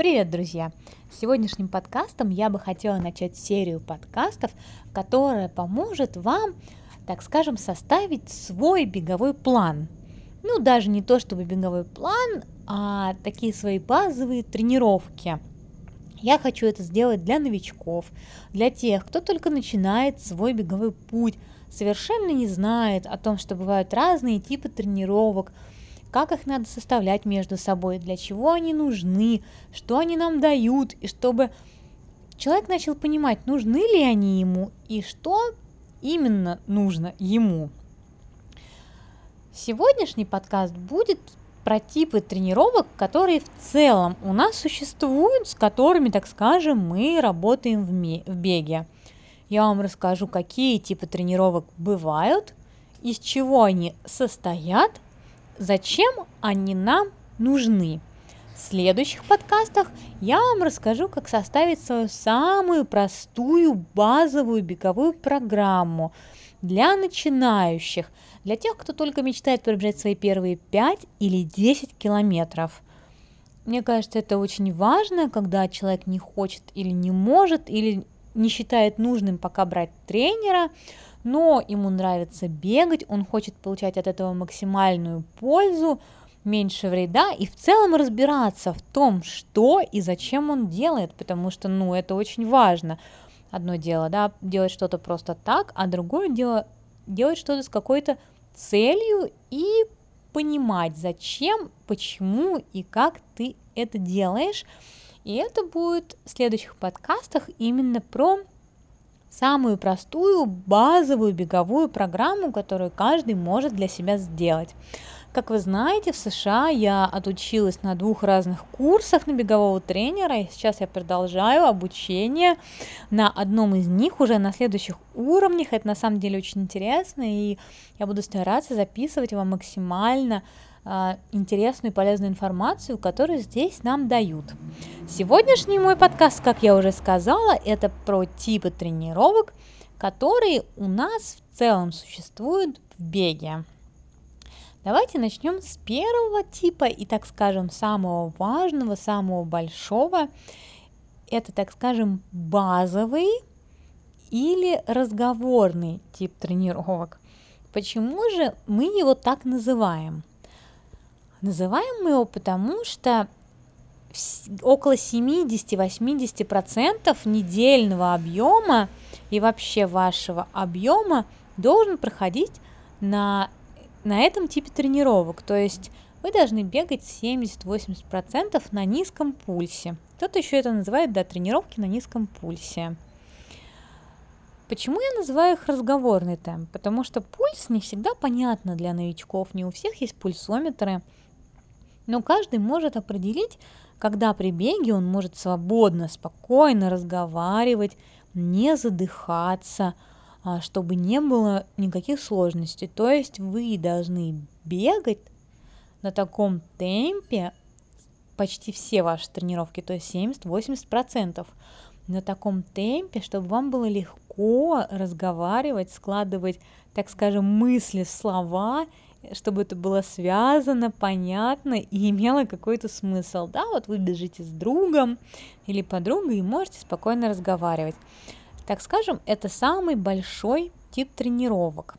Привет, друзья! Сегодняшним подкастом я бы хотела начать серию подкастов, которая поможет вам, так скажем, составить свой беговой план. Ну, даже не то чтобы беговой план, а такие свои базовые тренировки. Я хочу это сделать для новичков, для тех, кто только начинает свой беговой путь, совершенно не знает о том, что бывают разные типы тренировок – как их надо составлять между собой, для чего они нужны, что они нам дают, и чтобы человек начал понимать, нужны ли они ему и что именно нужно ему. Сегодняшний подкаст будет про типы тренировок, которые в целом у нас существуют, с которыми, так скажем, мы работаем в, ме- в беге. Я вам расскажу, какие типы тренировок бывают, из чего они состоят зачем они нам нужны. В следующих подкастах я вам расскажу, как составить свою самую простую базовую беговую программу для начинающих, для тех, кто только мечтает пробежать свои первые 5 или 10 километров. Мне кажется, это очень важно, когда человек не хочет или не может, или не считает нужным пока брать тренера, но ему нравится бегать, он хочет получать от этого максимальную пользу, меньше вреда и в целом разбираться в том, что и зачем он делает, потому что, ну, это очень важно. Одно дело, да, делать что-то просто так, а другое дело делать что-то с какой-то целью и понимать, зачем, почему и как ты это делаешь. И это будет в следующих подкастах именно про самую простую базовую беговую программу, которую каждый может для себя сделать. Как вы знаете, в США я отучилась на двух разных курсах на бегового тренера, и сейчас я продолжаю обучение на одном из них уже на следующих уровнях. Это на самом деле очень интересно, и я буду стараться записывать вам максимально интересную и полезную информацию, которую здесь нам дают. Сегодняшний мой подкаст, как я уже сказала, это про типы тренировок, которые у нас в целом существуют в беге. Давайте начнем с первого типа и, так скажем, самого важного, самого большого. Это, так скажем, базовый или разговорный тип тренировок. Почему же мы его так называем? Называем мы его потому, что около 70-80% недельного объема и вообще вашего объема должен проходить на, на этом типе тренировок. То есть вы должны бегать 70-80% на низком пульсе. Кто-то еще это называет, да, тренировки на низком пульсе. Почему я называю их разговорный темп? Потому что пульс не всегда понятно для новичков, не у всех есть пульсометры – но каждый может определить, когда при беге он может свободно, спокойно разговаривать, не задыхаться, а, чтобы не было никаких сложностей. То есть вы должны бегать на таком темпе почти все ваши тренировки, то есть 70-80%, на таком темпе, чтобы вам было легко разговаривать, складывать, так скажем, мысли в слова чтобы это было связано, понятно и имело какой-то смысл. Да, вот вы бежите с другом или подругой и можете спокойно разговаривать. Так скажем, это самый большой тип тренировок.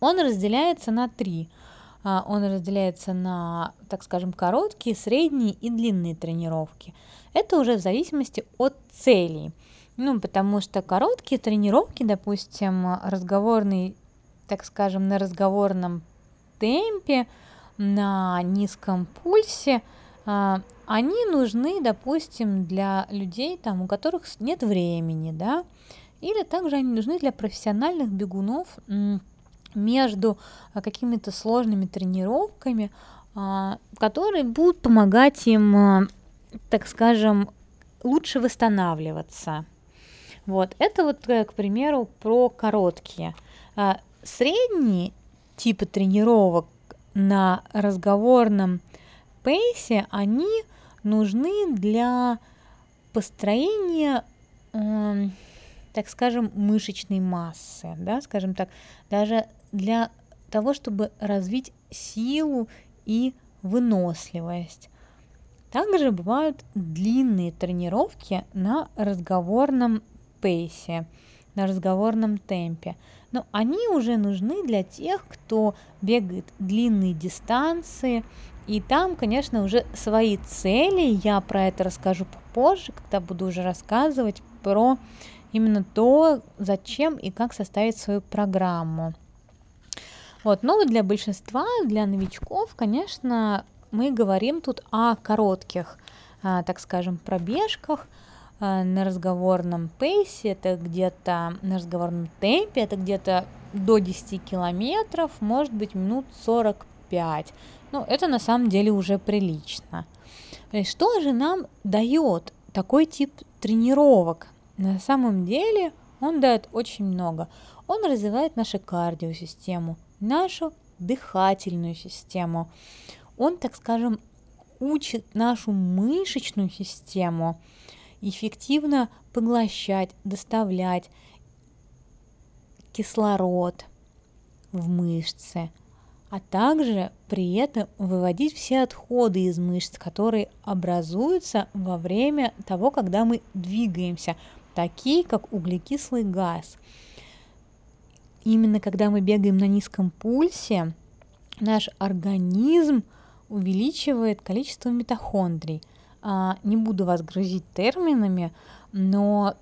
Он разделяется на три. А, он разделяется на, так скажем, короткие, средние и длинные тренировки. Это уже в зависимости от целей. Ну, потому что короткие тренировки, допустим, разговорный, так скажем, на разговорном темпе, на низком пульсе, а, они нужны, допустим, для людей, там, у которых нет времени, да, или также они нужны для профессиональных бегунов между а, какими-то сложными тренировками, а, которые будут помогать им, так скажем, лучше восстанавливаться. Вот, это вот, э, к примеру, про короткие. Средние типы тренировок на разговорном пейсе, они нужны для построения, э, так скажем, мышечной массы, да, скажем так, даже для того, чтобы развить силу и выносливость. Также бывают длинные тренировки на разговорном пейсе, на разговорном темпе. Но они уже нужны для тех, кто бегает длинные дистанции, и там, конечно, уже свои цели. Я про это расскажу попозже, когда буду уже рассказывать про именно то, зачем и как составить свою программу. Вот, но для большинства, для новичков, конечно, мы говорим тут о коротких, а, так скажем, пробежках на разговорном пейсе, это где-то на разговорном темпе, это где-то до 10 километров, может быть, минут 45. Ну, это на самом деле уже прилично. Что же нам дает такой тип тренировок? На самом деле он дает очень много. Он развивает нашу кардиосистему, нашу дыхательную систему. Он, так скажем, учит нашу мышечную систему эффективно поглощать, доставлять кислород в мышцы, а также при этом выводить все отходы из мышц, которые образуются во время того, когда мы двигаемся, такие как углекислый газ. Именно когда мы бегаем на низком пульсе, наш организм увеличивает количество митохондрий. А, не буду вас грузить терминами, но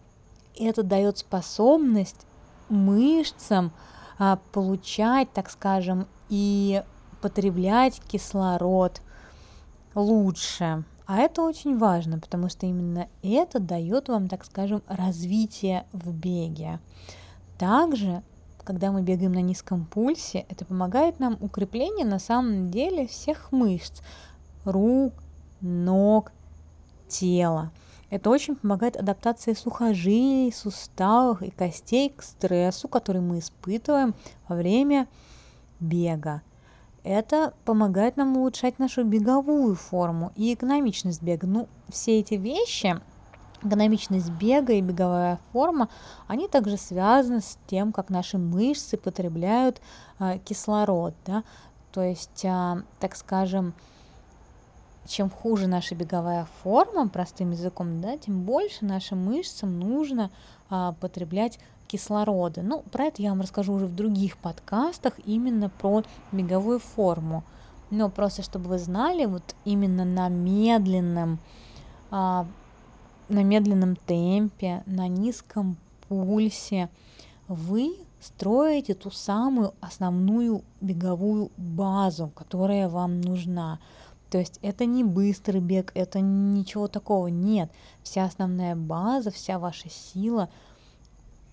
это дает способность мышцам а, получать, так скажем, и потреблять кислород лучше. А это очень важно, потому что именно это дает вам, так скажем, развитие в беге. Также, когда мы бегаем на низком пульсе, это помогает нам укрепление на самом деле всех мышц, рук, ног, тела. Это очень помогает адаптации сухожилий, суставов и костей к стрессу, который мы испытываем во время бега. Это помогает нам улучшать нашу беговую форму и экономичность бега. Ну, все эти вещи, экономичность бега и беговая форма, они также связаны с тем, как наши мышцы потребляют э, кислород. Да? То есть, э, так скажем, чем хуже наша беговая форма, простым языком, да, тем больше нашим мышцам нужно а, потреблять кислорода. Ну, про это я вам расскажу уже в других подкастах, именно про беговую форму. Но просто чтобы вы знали, вот именно на медленном, а, на медленном темпе, на низком пульсе вы строите ту самую основную беговую базу, которая вам нужна. То есть это не быстрый бег, это ничего такого нет. Вся основная база, вся ваша сила –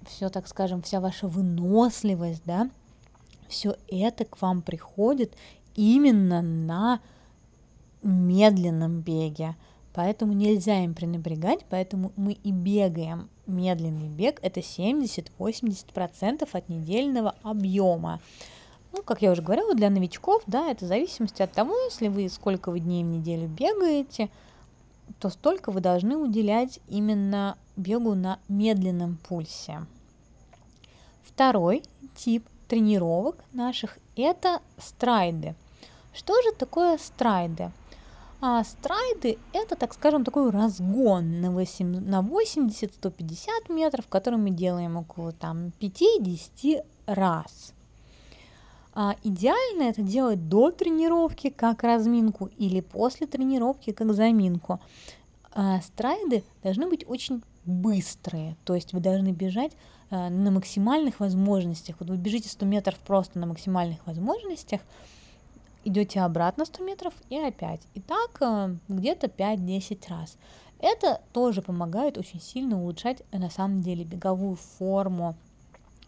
все, так скажем, вся ваша выносливость, да, все это к вам приходит именно на медленном беге. Поэтому нельзя им пренебрегать, поэтому мы и бегаем. Медленный бег – это 70-80% от недельного объема. Ну, как я уже говорила, для новичков, да, это в зависимости от того, если вы сколько вы дней в неделю бегаете, то столько вы должны уделять именно бегу на медленном пульсе. Второй тип тренировок наших – это страйды. Что же такое страйды? А страйды – это, так скажем, такой разгон на, 8, на 80-150 метров, который мы делаем около там, 5-10 раз. А идеально это делать до тренировки как разминку или после тренировки как заминку. А страйды должны быть очень быстрые, то есть вы должны бежать Э, на максимальных возможностях. Вот вы бежите 100 метров просто на максимальных возможностях, идете обратно 100 метров и опять. И так э, где-то 5-10 раз. Это тоже помогает очень сильно улучшать на самом деле беговую форму.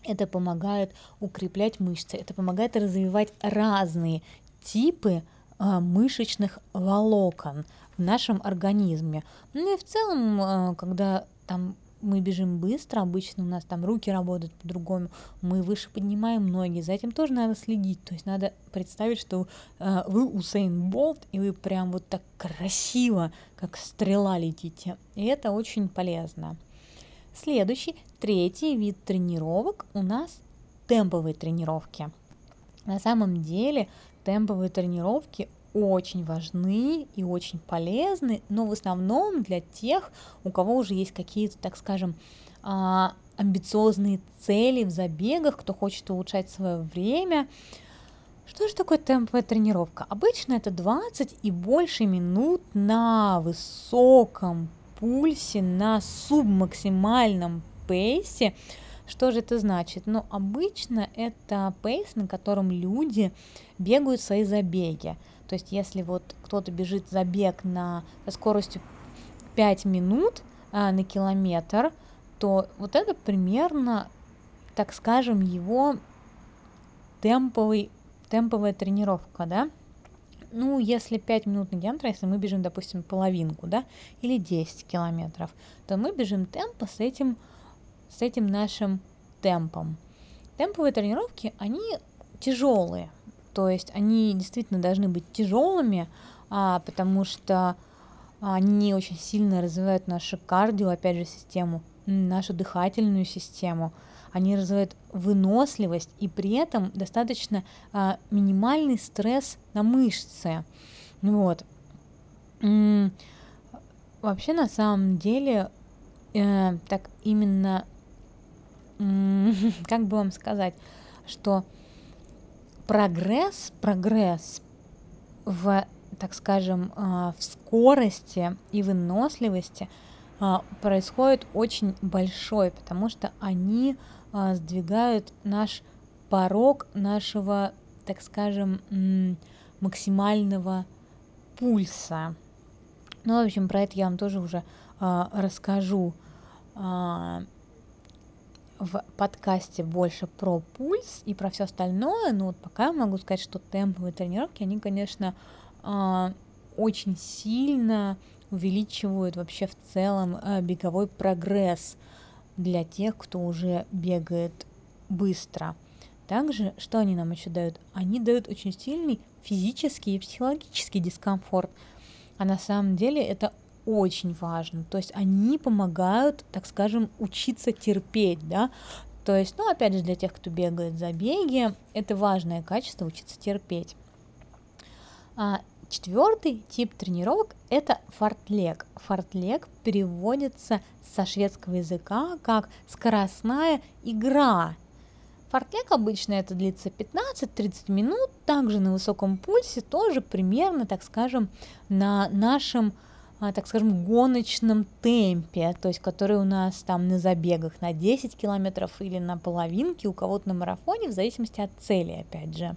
Это помогает укреплять мышцы, это помогает развивать разные типы мышечных волокон в нашем организме. Ну и в целом, когда там мы бежим быстро, обычно у нас там руки работают по-другому, мы выше поднимаем ноги, за этим тоже надо следить, то есть надо представить, что э, вы Усейн Болт, и вы прям вот так красиво, как стрела летите, и это очень полезно. Следующий, третий вид тренировок у нас темповые тренировки. На самом деле темповые тренировки очень важны и очень полезны, но в основном для тех, у кого уже есть какие-то, так скажем, а, амбициозные цели в забегах, кто хочет улучшать свое время. Что же такое темповая тренировка? Обычно это 20 и больше минут на высоком пульсе, на субмаксимальном пейсе. Что же это значит? Ну, обычно это пейс, на котором люди бегают свои забеги. То есть, если вот кто-то бежит забег на со скоростью 5 минут а, на километр, то вот это примерно, так скажем, его темповый, темповая тренировка, да? Ну, если 5 минут на километр, если мы бежим, допустим, половинку, да, или 10 километров, то мы бежим темпо с этим, с этим нашим темпом. Темповые тренировки, они тяжелые, то есть они действительно должны быть тяжелыми, а, потому что они очень сильно развивают нашу кардио, опять же, систему нашу дыхательную систему, они развивают выносливость и при этом достаточно а, минимальный стресс на мышцы. Вот. Вообще на самом деле э, так именно, как бы вам сказать, что прогресс, прогресс в, так скажем, э, в скорости и выносливости – а, происходит очень большой, потому что они сдвигают наш порог нашего, так скажем, максимального пульса. Ну, в общем, про это я вам тоже уже а, расскажу в подкасте больше про пульс и про все остальное, но вот пока могу сказать, что темповые тренировки, они, конечно, очень сильно увеличивают вообще в целом беговой прогресс для тех, кто уже бегает быстро. Также, что они нам еще дают? Они дают очень сильный физический и психологический дискомфорт. А на самом деле это очень важно. То есть они помогают, так скажем, учиться терпеть, да. То есть, ну, опять же, для тех, кто бегает за беги, это важное качество учиться терпеть. Четвертый тип тренировок – это фортлег. Фортлег переводится со шведского языка как «скоростная игра». Фортлег обычно это длится 15-30 минут, также на высоком пульсе, тоже примерно, так скажем, на нашем, а, так скажем, гоночном темпе, то есть который у нас там на забегах на 10 километров или на половинке, у кого-то на марафоне, в зависимости от цели, опять же.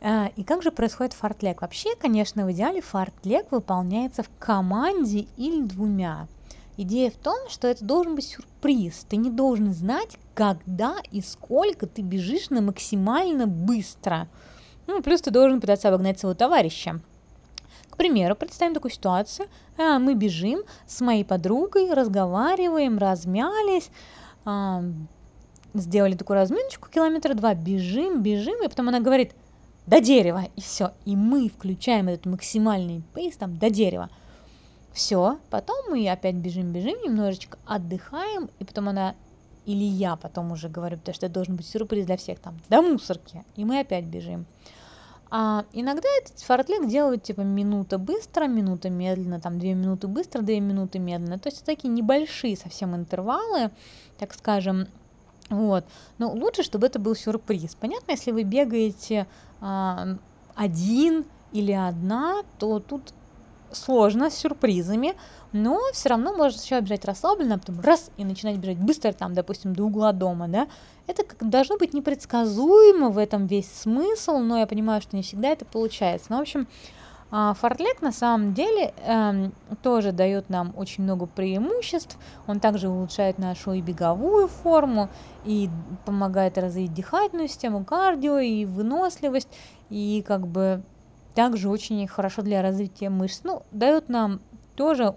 А, и как же происходит фартлег? Вообще, конечно, в идеале фартлег выполняется в команде или двумя. Идея в том, что это должен быть сюрприз. Ты не должен знать, когда и сколько ты бежишь на максимально быстро. Ну, плюс ты должен пытаться обогнать своего товарища. К примеру, представим такую ситуацию. А, мы бежим с моей подругой, разговариваем, размялись, сделали такую разминочку, километра два, бежим, бежим, и потом она говорит – до дерева, и все. И мы включаем этот максимальный пейс там до дерева. Все, потом мы опять бежим, бежим, немножечко отдыхаем, и потом она или я потом уже говорю, потому что это должен быть сюрприз для всех там, до мусорки, и мы опять бежим. А иногда этот фортлег делают типа минута быстро, минута медленно, там две минуты быстро, две минуты медленно. То есть такие небольшие совсем интервалы, так скажем, вот. Но лучше, чтобы это был сюрприз. Понятно, если вы бегаете а, один или одна, то тут сложно с сюрпризами, но все равно можно сначала бежать расслабленно, а потом раз и начинать бежать быстро, там, допустим, до угла дома, да. Это как должно быть непредсказуемо, в этом весь смысл, но я понимаю, что не всегда это получается. Ну, в общем, а, Фортлек на самом деле э, тоже дает нам очень много преимуществ. Он также улучшает нашу и беговую форму, и помогает развить дыхательную систему, кардио, и выносливость, и как бы также очень хорошо для развития мышц. Ну, дает нам тоже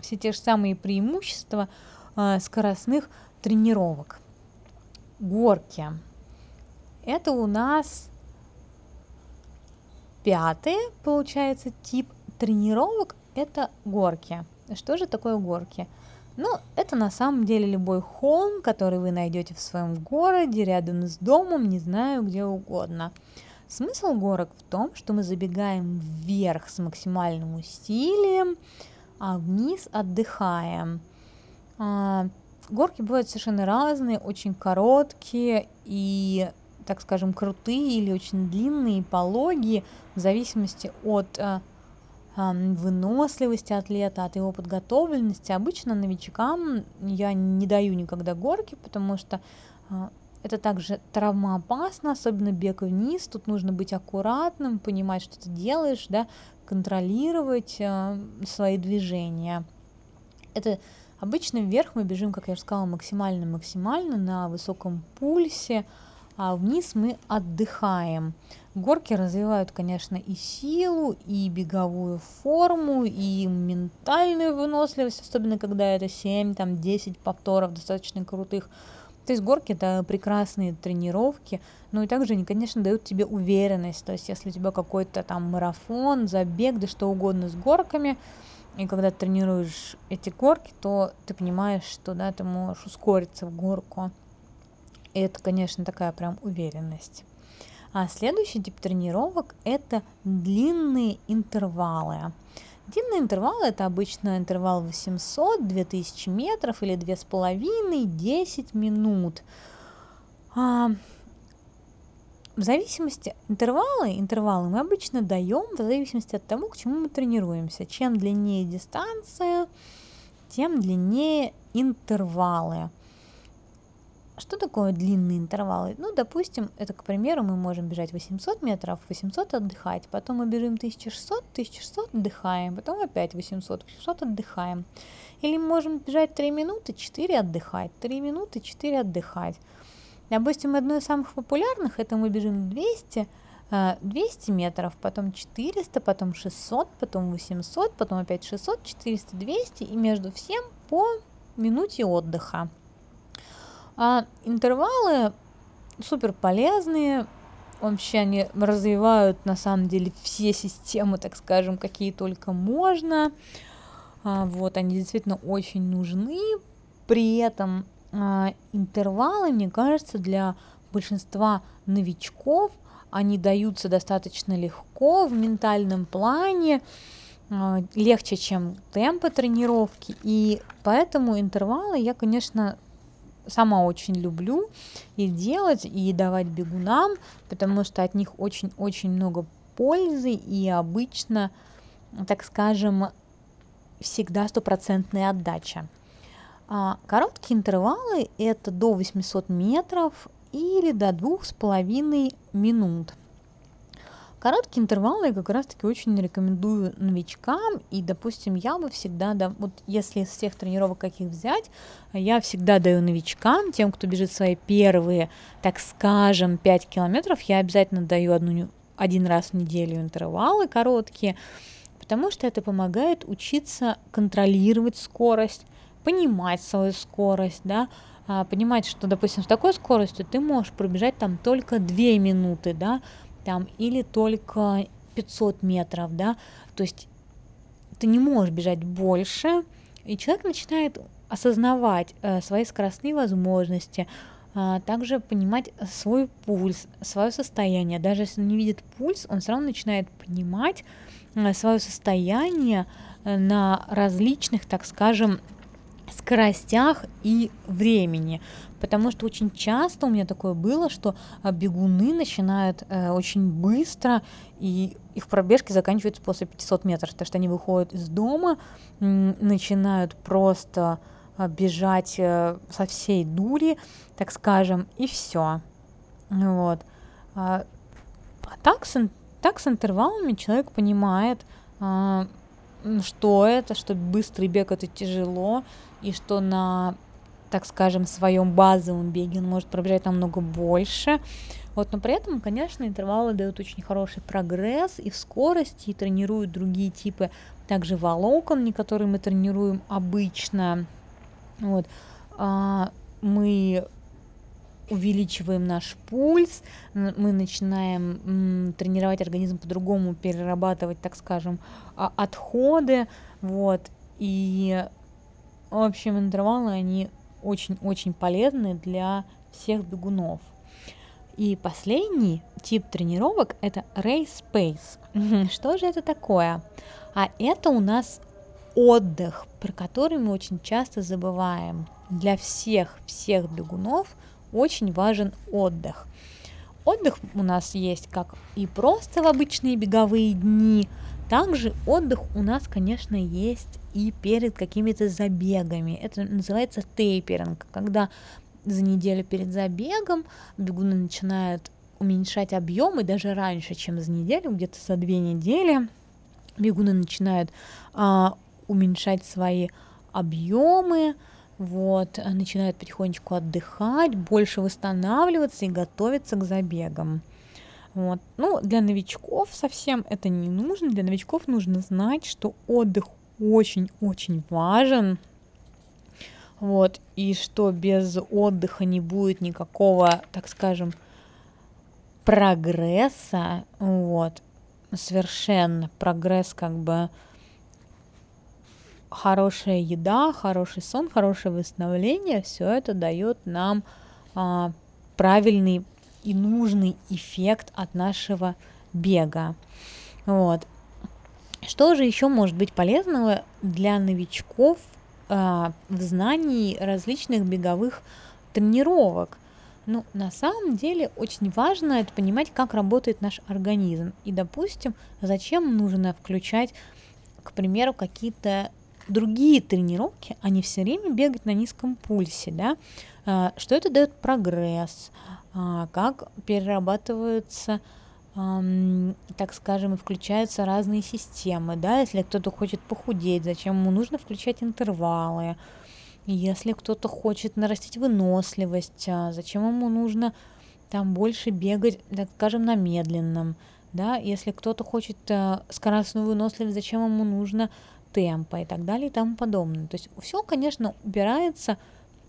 все те же самые преимущества э, скоростных тренировок. Горки. Это у нас Пятый, получается, тип тренировок – это горки. Что же такое горки? Ну, это на самом деле любой холм, который вы найдете в своем городе, рядом с домом, не знаю, где угодно. Смысл горок в том, что мы забегаем вверх с максимальным усилием, а вниз отдыхаем. А, горки бывают совершенно разные, очень короткие и, так скажем, крутые или очень длинные, пологие, в зависимости от а, выносливости атлета, от его подготовленности. Обычно новичкам я не даю никогда горки, потому что а, это также травмоопасно, особенно бег вниз. Тут нужно быть аккуратным, понимать, что ты делаешь, да, контролировать э, свои движения. Это обычно вверх мы бежим, как я уже сказала, максимально-максимально на высоком пульсе, а вниз мы отдыхаем. Горки развивают, конечно, и силу, и беговую форму, и ментальную выносливость, особенно когда это 7, там, 10 повторов достаточно крутых. То есть горки это прекрасные тренировки, ну и также они, конечно, дают тебе уверенность. То есть если у тебя какой-то там марафон, забег, да что угодно с горками, и когда ты тренируешь эти горки, то ты понимаешь, что да, ты можешь ускориться в горку. И это, конечно, такая прям уверенность. А следующий тип тренировок – это длинные интервалы. Длинные интервалы – это обычно интервал 800, 2000 метров или 2,5-10 минут. А, в зависимости интервалы, интервалы мы обычно даем в зависимости от того, к чему мы тренируемся. Чем длиннее дистанция, тем длиннее интервалы. Что такое длинные интервалы? Ну, допустим, это, к примеру, мы можем бежать 800 метров, 800 отдыхать, потом мы бежим 1600, 1600 отдыхаем, потом опять 800, 800 отдыхаем. Или мы можем бежать 3 минуты, 4 отдыхать, 3 минуты, 4 отдыхать. Допустим, одно из самых популярных, это мы бежим 200, 200 э, метров, потом 400, потом 600, потом 800, потом опять 600, 400, 200 и между всем по минуте отдыха. А интервалы супер полезные, вообще они развивают на самом деле все системы, так скажем, какие только можно. А, вот, они действительно очень нужны. При этом а, интервалы, мне кажется, для большинства новичков они даются достаточно легко в ментальном плане, а, легче, чем темпы тренировки, и поэтому интервалы я, конечно, сама очень люблю и делать, и давать бегунам, потому что от них очень-очень много пользы, и обычно, так скажем, всегда стопроцентная отдача. А короткие интервалы – это до 800 метров или до двух с половиной минут – Короткие интервалы я как раз-таки очень рекомендую новичкам, и, допустим, я бы всегда, да, вот если из всех тренировок каких взять, я всегда даю новичкам, тем, кто бежит свои первые, так скажем, 5 километров, я обязательно даю одну, один раз в неделю интервалы короткие, потому что это помогает учиться контролировать скорость, понимать свою скорость, да, а, понимать, что, допустим, с такой скоростью ты можешь пробежать там только 2 минуты, да, там, или только 500 метров, да, то есть ты не можешь бежать больше, и человек начинает осознавать э, свои скоростные возможности, э, также понимать свой пульс, свое состояние. Даже если он не видит пульс, он все равно начинает понимать э, свое состояние э, на различных, так скажем, скоростях и времени. Потому что очень часто у меня такое было, что а, бегуны начинают э, очень быстро, и их пробежки заканчиваются после 500 метров, потому что они выходят из дома, начинают просто а, бежать э, со всей дури, так скажем, и все. Вот. А, а так, с, так с интервалами человек понимает, а, что это, что быстрый бег это тяжело, и что на, так скажем, своем базовом беге он может пробежать намного больше. Вот, но при этом, конечно, интервалы дают очень хороший прогресс и в скорости, и тренируют другие типы также волокон, которые мы тренируем обычно. Вот. А, мы увеличиваем наш пульс, мы начинаем тренировать организм по-другому, перерабатывать, так скажем, а, отходы, вот, и в общем, интервалы, они очень-очень полезны для всех бегунов. И последний тип тренировок – это Race Pace. Что же это такое? А это у нас отдых, про который мы очень часто забываем. Для всех, всех бегунов очень важен отдых. Отдых у нас есть как и просто в обычные беговые дни, также отдых у нас, конечно, есть и перед какими-то забегами. Это называется тейперинг, когда за неделю перед забегом бегуны начинают уменьшать объемы даже раньше, чем за неделю, где-то за две недели бегуны начинают а, уменьшать свои объемы, вот, начинают потихонечку отдыхать, больше восстанавливаться и готовиться к забегам. Вот. Ну, для новичков совсем это не нужно. Для новичков нужно знать, что отдых очень-очень важен. Вот, и что без отдыха не будет никакого, так скажем, прогресса. Вот, совершенно прогресс как бы хорошая еда, хороший сон, хорошее восстановление, все это дает нам а, правильный и нужный эффект от нашего бега. Вот. Что же еще может быть полезного для новичков а, в знании различных беговых тренировок? Ну, на самом деле очень важно это понимать, как работает наш организм. И, допустим, зачем нужно включать, к примеру, какие-то другие тренировки, не все время бегать на низком пульсе, да, а, что это дает прогресс, а, как перерабатываются так скажем, включаются разные системы, да, если кто-то хочет похудеть, зачем ему нужно включать интервалы, если кто-то хочет нарастить выносливость, а, зачем ему нужно там больше бегать, так скажем, на медленном, да, если кто-то хочет скоростную выносливость, зачем ему нужно темпа и так далее и тому подобное. То есть все, конечно, упирается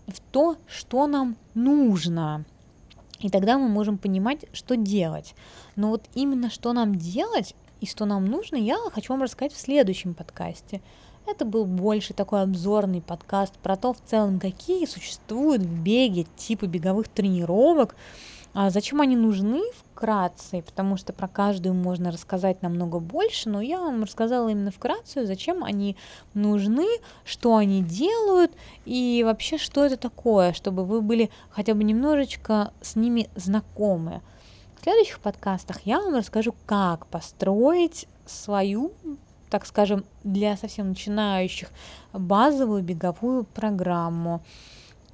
в то, что нам нужно. И тогда мы можем понимать, что делать. Но вот именно что нам делать и что нам нужно, я хочу вам рассказать в следующем подкасте. Это был больше такой обзорный подкаст про то в целом, какие существуют в беге типы беговых тренировок, а зачем они нужны вкратце, потому что про каждую можно рассказать намного больше, но я вам рассказала именно вкратце, зачем они нужны, что они делают и вообще что это такое, чтобы вы были хотя бы немножечко с ними знакомы. В следующих подкастах я вам расскажу, как построить свою так скажем, для совсем начинающих базовую беговую программу.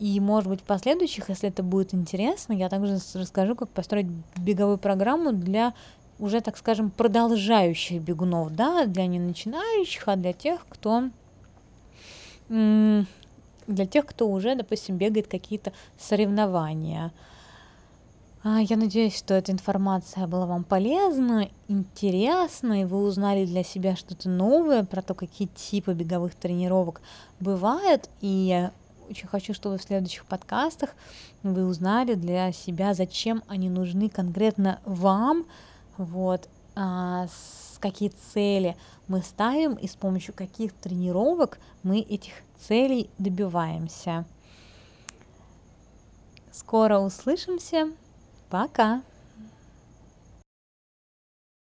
И, может быть, в последующих, если это будет интересно, я также расскажу, как построить беговую программу для уже, так скажем, продолжающих бегунов, да, для не начинающих, а для тех, кто для тех, кто уже, допустим, бегает какие-то соревнования. А, я надеюсь, что эта информация была вам полезна, интересна, и вы узнали для себя что-то новое про то, какие типы беговых тренировок бывают. И очень хочу, чтобы в следующих подкастах вы узнали для себя, зачем они нужны конкретно вам, вот, а, с какие цели мы ставим и с помощью каких тренировок мы этих целей добиваемся. Скоро услышимся. Пока!